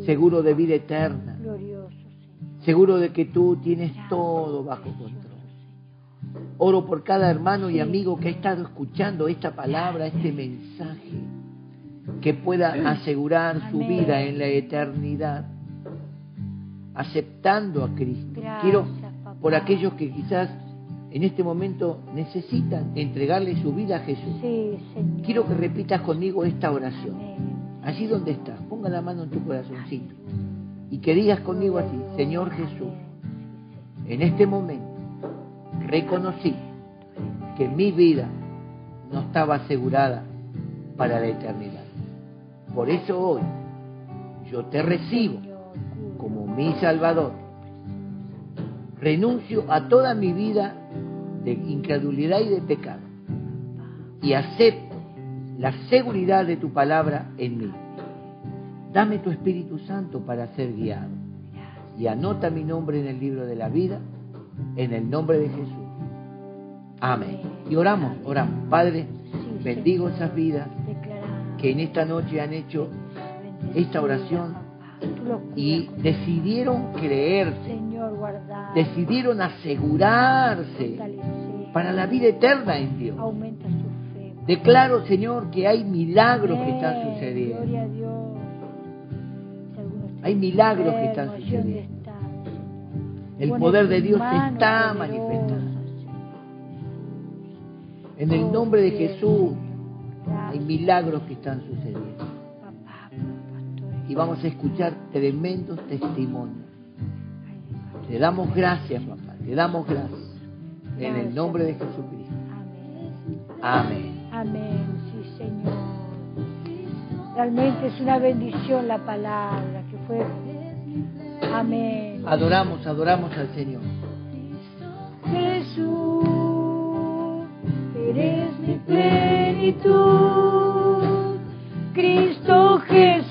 seguro de vida eterna, seguro de que tú tienes todo bajo control. Oro por cada hermano y amigo que ha estado escuchando esta palabra, este mensaje, que pueda asegurar su vida en la eternidad, aceptando a Cristo. Quiero. Por aquellos que quizás en este momento necesitan entregarle su vida a Jesús. Sí, Señor. Quiero que repitas conmigo esta oración. Allí donde estás, ponga la mano en tu corazoncito y que digas conmigo así, Señor Jesús, en este momento reconocí que mi vida no estaba asegurada para la eternidad. Por eso hoy yo te recibo como mi Salvador. Renuncio a toda mi vida de incredulidad y de pecado y acepto la seguridad de tu palabra en mí. Dame tu Espíritu Santo para ser guiado y anota mi nombre en el libro de la vida en el nombre de Jesús. Amén. Y oramos, oramos. Padre, bendigo esas vidas que en esta noche han hecho esta oración Y decidieron guardar. decidieron asegurarse para la vida eterna en Dios. Declaro, Señor, que hay milagros que están sucediendo. Hay milagros que están sucediendo. El poder de Dios se está manifestando. En el nombre de Jesús hay milagros que están sucediendo. Y vamos a escuchar tremendos testimonios. Te damos gracias, papá. Te damos gracias. En el nombre de Jesucristo. Amén. Amén. Amén, sí, Señor. Realmente es una bendición la palabra que fue. Amén. Adoramos, adoramos al Señor. Jesús, eres mi plenitud. Cristo Jesús,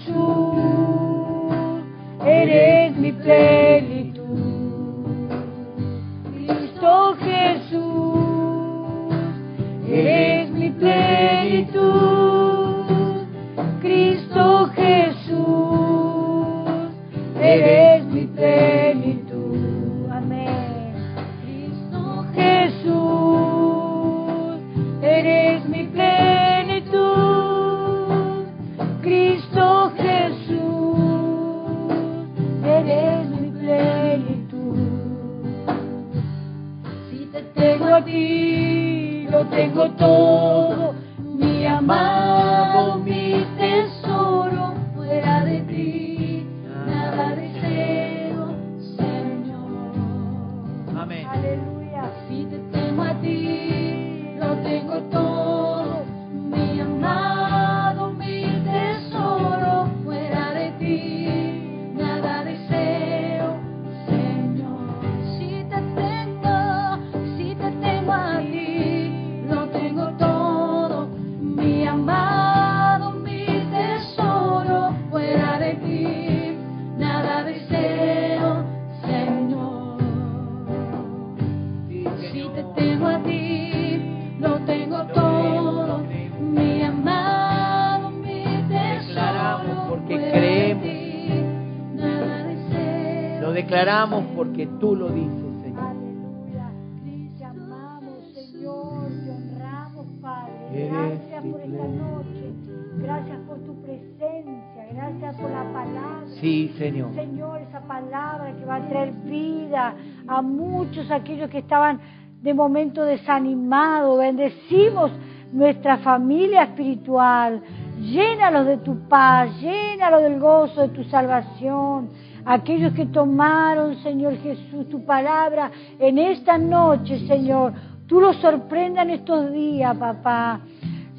por esta noche. Gracias por tu presencia. Gracias por la palabra. Sí, Señor. Señor, esa palabra que va a traer vida a muchos aquellos que estaban de momento desanimados. Bendecimos nuestra familia espiritual. Llénalos de tu paz, llénalos del gozo de tu salvación. Aquellos que tomaron, Señor Jesús, tu palabra en esta noche, Señor. Tú los sorprendas en estos días, papá.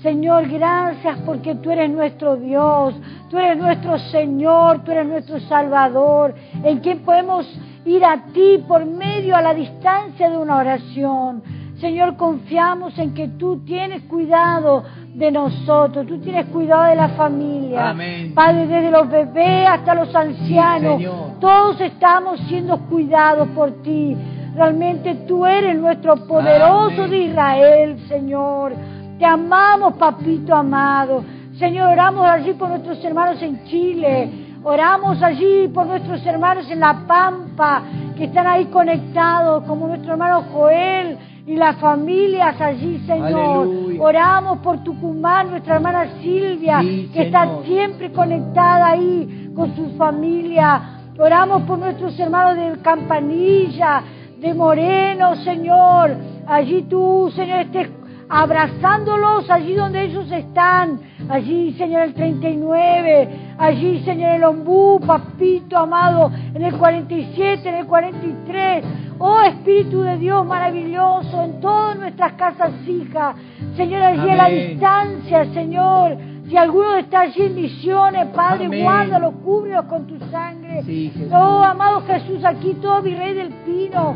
Señor, gracias porque tú eres nuestro Dios, tú eres nuestro Señor, tú eres nuestro Salvador, en quien podemos ir a ti por medio a la distancia de una oración. Señor, confiamos en que tú tienes cuidado de nosotros. Tú tienes cuidado de la familia. Amén. Padre, desde los bebés hasta los ancianos. Todos estamos siendo cuidados por ti. Realmente tú eres nuestro poderoso Amén. de Israel, Señor. Te amamos, papito amado. Señor, oramos allí por nuestros hermanos en Chile. Oramos allí por nuestros hermanos en La Pampa, que están ahí conectados, como nuestro hermano Joel y las familias allí, Señor. Aleluya. Oramos por Tucumán, nuestra hermana Silvia, Sí, que está siempre conectada ahí con su familia. Oramos por nuestros hermanos de Campanilla, de Moreno, Señor. Allí tú, Señor, estés abrazándolos allí donde ellos están. Allí, Señor, el 39. Allí, Señor, el ombú, papito amado, en el 47, en el 43. Oh Espíritu de Dios maravilloso, en todas nuestras casas hijas. Señor, allí a la Amén. distancia, Señor. Si alguno está allí en misiones, Padre, Amén. guárdalo, cúbrelo con tu sangre. Sí. Oh, amado Jesús, aquí todo mi rey del pino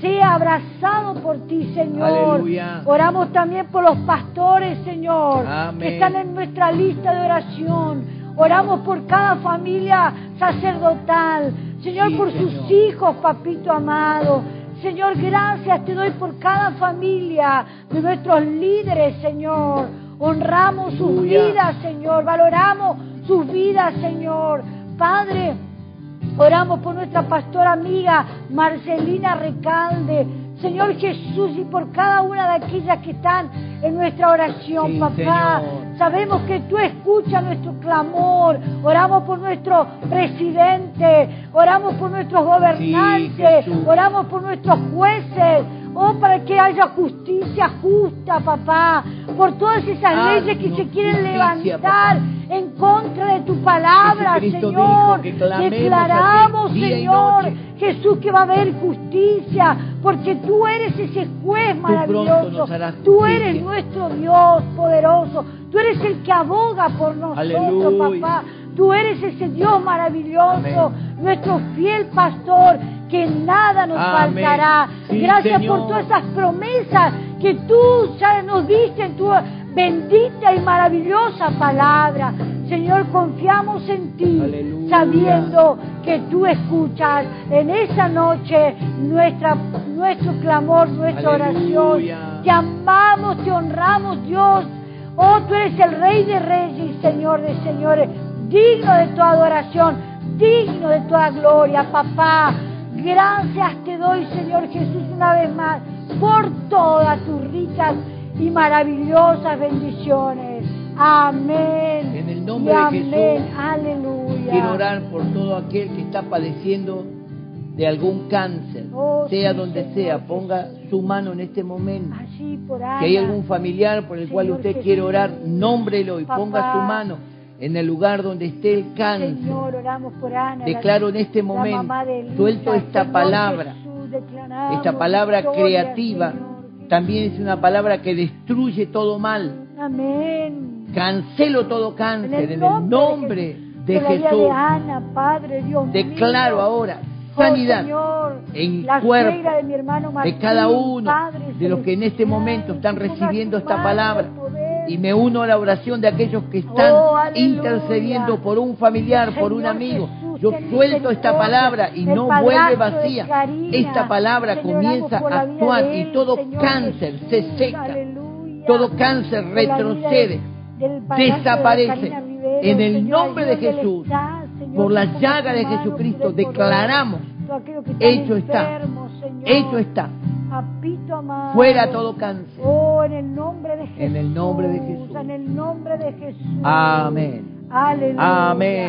sea abrazado por ti, Señor. Aleluya. Oramos también por los pastores, Señor, Amén. que están en nuestra lista de oración. Oramos por cada familia sacerdotal, Señor, Sí, por sus hijos, papito amado. Señor, gracias te doy por cada familia de nuestros líderes, Señor. Honramos sus Aleluya. vidas, Señor. Valoramos sus vidas, Señor. Padre, Oramos por nuestra pastora amiga Marcelina Recalde. Señor Jesús, y por cada una de aquellas que están en nuestra oración, Sí, papá. Señor. Sabemos que tú escuchas nuestro clamor. Oramos por nuestro presidente. Oramos por nuestros gobernantes. Oramos por nuestros jueces. Oh, para que haya justicia justa, papá. Por todas esas leyes que se quieren justicia, levantar en contra de tu palabra, Señor. Declaramos, Señor. Jesús, que va a haber justicia, porque tú eres ese juez maravilloso. Tú eres nuestro Dios poderoso. Tú eres el que aboga por nosotros, Aleluya. papá. Tú eres ese Dios maravilloso, Amén. nuestro fiel pastor, que nada nos Amén. faltará. Sí, Gracias Señor. por todas esas promesas que tú ya nos diste en tu bendita y maravillosa palabra. Señor, confiamos en ti, Aleluya. sabiendo que tú escuchas en esa noche nuestra, nuestro clamor, nuestra Aleluya. oración. Te amamos, te honramos, Dios. Oh, tú eres el Rey de Reyes y Señor de Señores, digno de tu adoración, digno de toda gloria, papá. Gracias te doy, Señor Jesús, una vez más, por todas tus ricas y maravillosas bendiciones. Amén. En el nombre Y de amén. Jesús, Aleluya. Quiero orar por todo aquel que está padeciendo de algún cáncer, Oh, sea sí, donde Señor sea, ponga su mano en este momento. Allí por Si hay algún familiar por el cual usted Jesús. quiere orar, nómbrelo y Papá. ponga su mano en el lugar donde esté el cáncer. Señor, oramos por Ana. Declaro la- en este momento, suelto esta palabra, Jesús, Esta palabra victoria, creativa Señor. también es una palabra que destruye todo mal. Amén. Cancelo todo cáncer en el nombre de Jesús. de Ana, Padre Dios Declaro mío. ahora Oh, sanidad Señor, en la cuerpo de, mi hermano de Martín, cada uno Padre de los que en este momento están recibiendo esta palabra. Y me uno a la oración de aquellos que están Oh, intercediendo por un familiar, por un amigo. Jesús, Yo suelto esta palabra y El no vuelve vacía. Esta palabra comienza a actuar y todo Señor cáncer se seca. Aleluya. Todo cáncer retrocede, de desaparece. Rivero, En el Señor, nombre de Jesús, está, por la llaga de Jesucristo, declaramos, hecho está, Señor. hecho está. Papito amado. Fuera todo cáncer. Oh, en el nombre de Jesús. En el nombre de Jesús. En el nombre de Jesús. Amén. Aleluya. Amén.